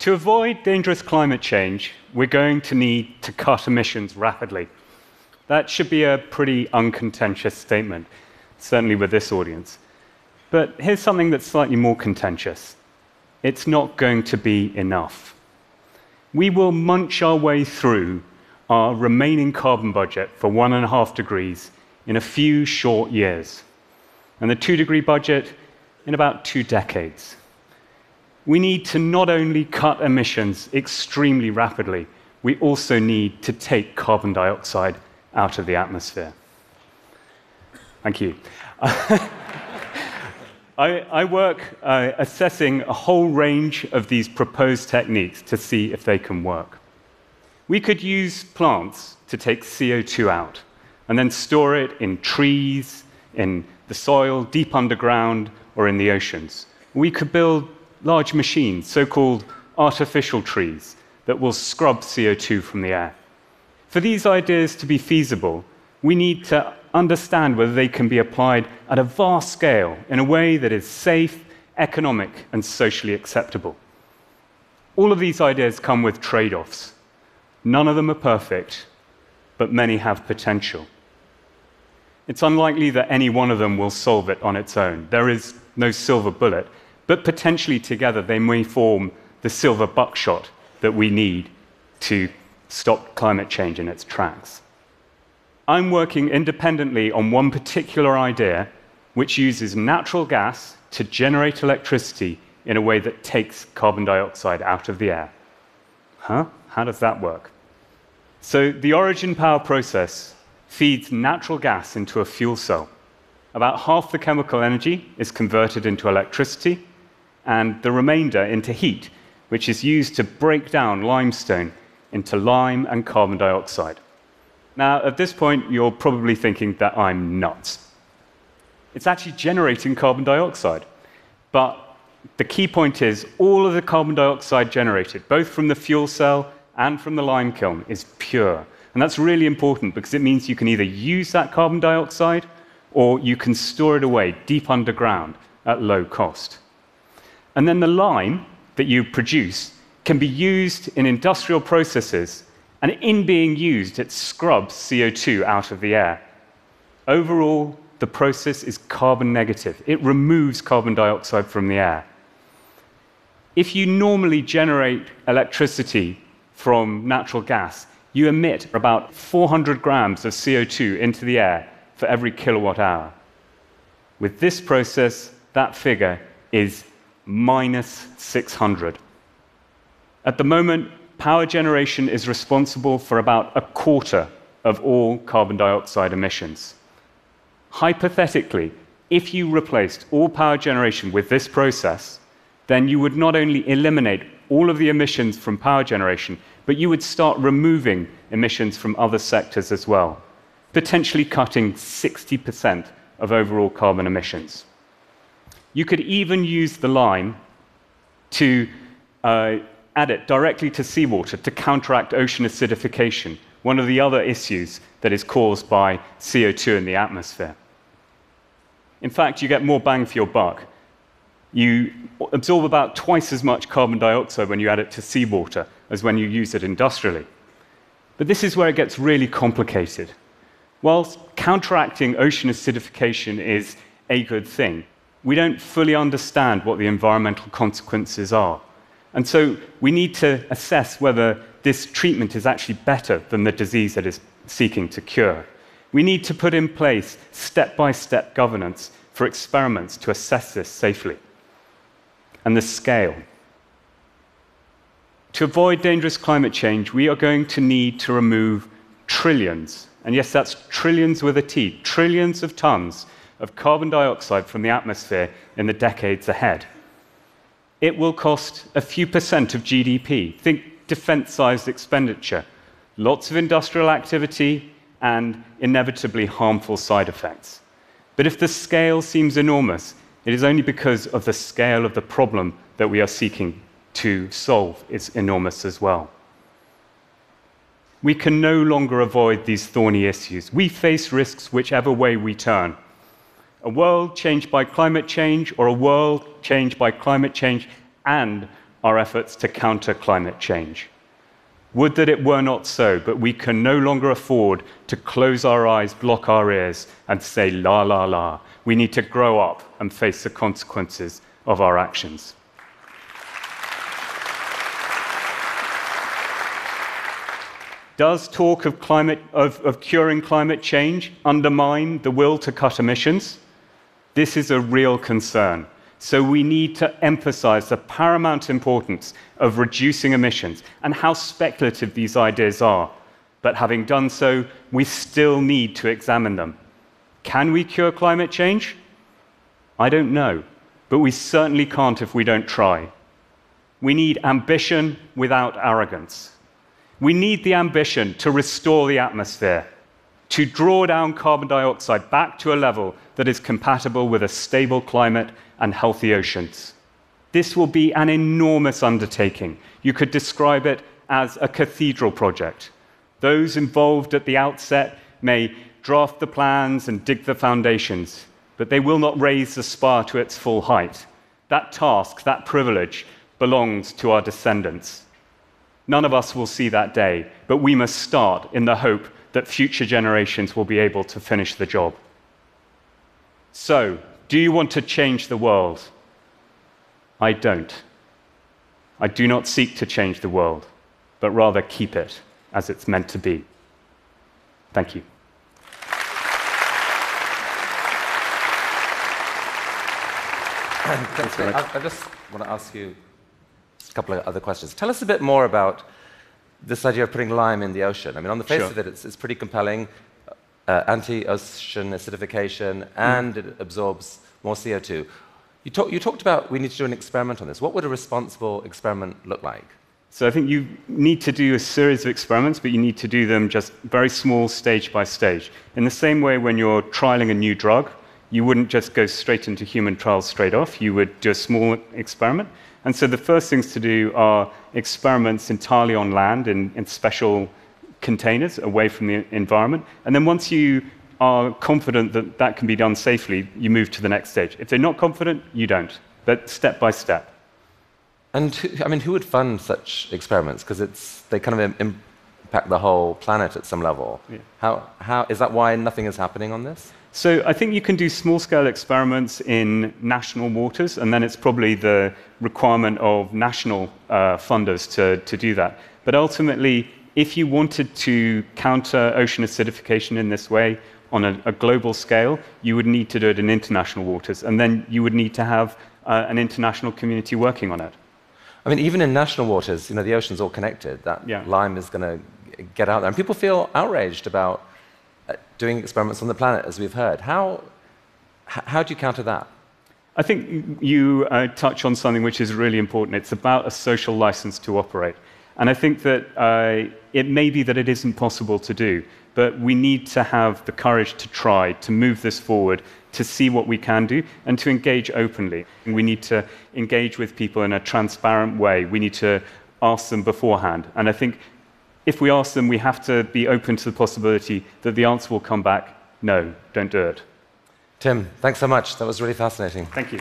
To avoid dangerous climate change, we're going to need to cut emissions rapidly. That should be a pretty uncontentious statement, certainly with this audience. But here's something that's slightly more contentious it's not going to be enough. We will munch our way through our remaining carbon budget for one and a half degrees in a few short years, and the two degree budget in about two decades. We need to not only cut emissions extremely rapidly, we also need to take carbon dioxide out of the atmosphere. Thank you. I, I work uh, assessing a whole range of these proposed techniques to see if they can work. We could use plants to take CO2 out and then store it in trees, in the soil, deep underground, or in the oceans. We could build large machines, so called artificial trees, that will scrub CO2 from the air. For these ideas to be feasible, we need to understand whether they can be applied at a vast scale in a way that is safe, economic, and socially acceptable. All of these ideas come with trade offs. None of them are perfect, but many have potential. It's unlikely that any one of them will solve it on its own. There is no silver bullet, but potentially together they may form the silver buckshot that we need to stop climate change in its tracks. I'm working independently on one particular idea which uses natural gas to generate electricity in a way that takes carbon dioxide out of the air. Huh? How does that work? So, the Origen Power process feeds natural gas into a fuel cell. About half the chemical energy is converted into electricity, and the remainder into heat, which is used to break down limestone into lime and carbon dioxide. Now, at this point, you're probably thinking that I'm nuts. It's actually generating carbon dioxide. But the key point is all of the carbon dioxide generated, both from the fuel cell and from the lime kiln, is pure. And that's really important because it means you can either use that carbon dioxide or you can store it away deep underground at low cost. And then the lime that you produce can be used in industrial processes and in being used, it scrubs CO2 out of the air. Overall, the process is carbon negative. It removes carbon dioxide from the air. If you normally generate electricity from natural gas, you emit about 400 grams of CO2 into the air for every kilowatt hour. With this process, that figure is minus 600. At the moment, power generation is responsible for about a quarter of all carbon dioxide emissions. Hypothetically, if you replaced all power generation with this process, then you would not only eliminate all of the emissions from power generation, but you would start removing emissions from other sectors as well, potentially cutting 60% of overall carbon emissions. You could even use the lime to uh, add it directly to seawater to counteract ocean acidification, one of the other issues that is caused by CO2 in the atmosphere. In fact, you get more bang for your buck. You absorb about twice as much carbon dioxide when you add it to seawater as when you use it industrially. But this is where it gets really complicated. Whilst counteracting ocean acidification is a good thing, we don't fully understand what the environmental consequences are. And so we need to assess whether this treatment is actually better than the disease that is seeking to cure. We need to put in place step by step governance for experiments to assess this safely. And the scale. To avoid dangerous climate change, we are going to need to remove trillions, and yes, that's trillions with a T, trillions of tons of carbon dioxide from the atmosphere in the decades ahead it will cost a few percent of GDP. Think defense sized expenditure, lots of industrial activity, and inevitably harmful side effects. But if the scale seems enormous, it is only because of the scale of the problem that we are seeking to solve is enormous as well. We can no longer avoid these thorny issues. We face risks whichever way we turn. A world changed by climate change or a world changed by climate change and our efforts to counter climate change. Would that it were not so, but we can no longer afford to close our eyes, block our ears, and say, la, la, la. We need to grow up and face the consequences of our actions. Does talk of, climate, of, of curing climate change undermine the will to cut emissions? This is a real concern. So we need to emphasize the paramount importance of reducing emissions and how speculative these ideas are. But having done so, we still need to examine them. Can we cure climate change? I don't know, but we certainly can't if we don't try. We need ambition without arrogance. We need the ambition to restore the atmosphere, to draw down carbon dioxide back to a level that is compatible with a stable climate and healthy oceans. This will be an enormous undertaking. You could describe it as a cathedral project. Those involved at the outset may draft the plans and dig the foundations, but they will not raise the spire to its full height. That task, that privilege, belongs to our descendants. None of us will see that day, but we must start in the hope that future generations will be able to finish the job. So, do you want to change the world? I don't. I do not seek to change the world, but rather keep it as it's meant to be. Thank you. Thanks, I, I just want to ask you a couple of other questions. Tell us a bit more about this idea of putting lime in the ocean. I mean, on the face sure. of it, it's, it's pretty compelling. Uh, anti-ocean acidification, and mm. it absorbs more CO2. You, talk, you talked about we need to do an experiment on this. What would a responsible experiment look like? So I think you need to do a series of experiments, but you need to do them just very small, stage by stage. In the same way, when you're trialing a new drug, you wouldn't just go straight into human trials straight off. You would do a small experiment. And so the first things to do are experiments entirely on land in, in special containers away from the environment. And then once you are confident that that can be done safely, you move to the next stage. If they're not confident, you don't. But step by step. And I mean, who would fund such experiments? Because it's they kind of impact the whole planet at some level. Yeah. How, how is that why nothing is happening on this? So I think you can do small-scale experiments in national waters, and then it's probably the requirement of national uh, funders to, to do that. But ultimately, if you wanted to counter ocean acidification in this way on a, a global scale, you would need to do it in international waters, and then you would need to have uh, an international community working on it. I mean, even in national waters, you know, the ocean's all connected. That yeah. lime is going to get out there, and people feel outraged about doing experiments on the planet, as we've heard. How, how do you counter that? I think you uh, touch on something which is really important. It's about a social license to operate. And I think that uh, it may be that it isn't possible to do, but we need to have the courage to try, to move this forward, to see what we can do, and to engage openly. We need to engage with people in a transparent way. We need to ask them beforehand. And I think if we ask them, we have to be open to the possibility that the answer will come back no, don't do it. Tim, thanks so much. That was really fascinating. Thank you.